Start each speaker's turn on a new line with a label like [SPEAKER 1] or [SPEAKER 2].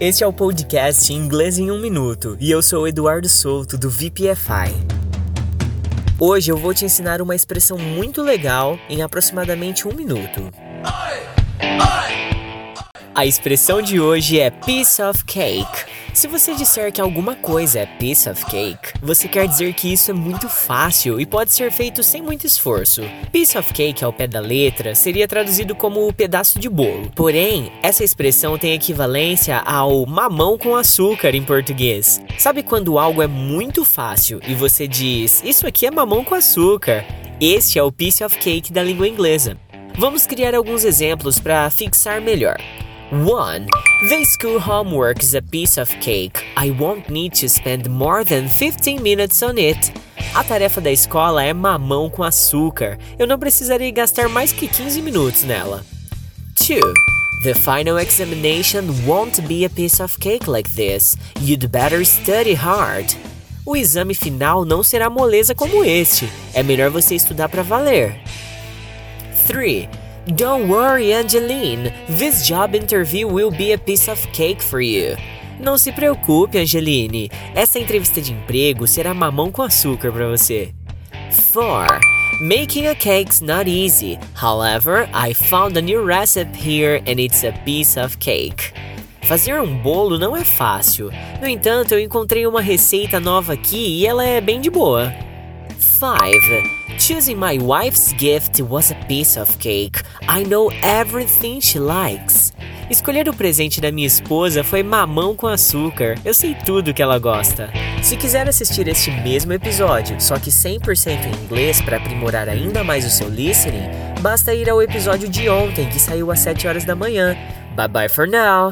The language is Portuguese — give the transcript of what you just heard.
[SPEAKER 1] Este é o podcast Inglês em um Minuto e eu sou o Eduardo Souto do VPFI. Hoje eu vou te ensinar uma expressão muito legal em aproximadamente um minuto. A expressão de hoje é piece of cake. Se você disser que alguma coisa é piece of cake, você quer dizer que isso é muito fácil e pode ser feito sem muito esforço. Piece of cake ao pé da letra seria traduzido como pedaço de bolo. Porém, essa expressão tem equivalência ao mamão com açúcar em português. Sabe quando algo é muito fácil e você diz: "Isso aqui é mamão com açúcar"? Este é o piece of cake da língua inglesa. Vamos criar alguns exemplos para fixar melhor. 1. The school homework is a piece of cake. I won't need to spend more than 15 minutes on it. A tarefa da escola é mamão com açúcar. Eu não precisarei gastar mais que 15 minutos nela. 2. The final examination won't be a piece of cake like this. You'd better study hard. O exame final não será moleza como este. É melhor você estudar para valer. 3. Don't worry, Angeline. This job interview will be a piece of cake for you. Não se preocupe, Angeline. Essa entrevista de emprego será mamão com açúcar para você. 4. Making a cake's not easy. However, I found a new recipe here and it's a piece of cake. Fazer um bolo não é fácil. No entanto, eu encontrei uma receita nova aqui e ela é bem de boa. 5. Choosing my wife's gift was a piece of cake. I know everything she likes. Escolher o presente da minha esposa foi mamão com açúcar. Eu sei tudo que ela gosta. Se quiser assistir este mesmo episódio, só que 100% em inglês para aprimorar ainda mais o seu listening, basta ir ao episódio de ontem que saiu às 7 horas da manhã. Bye bye for now.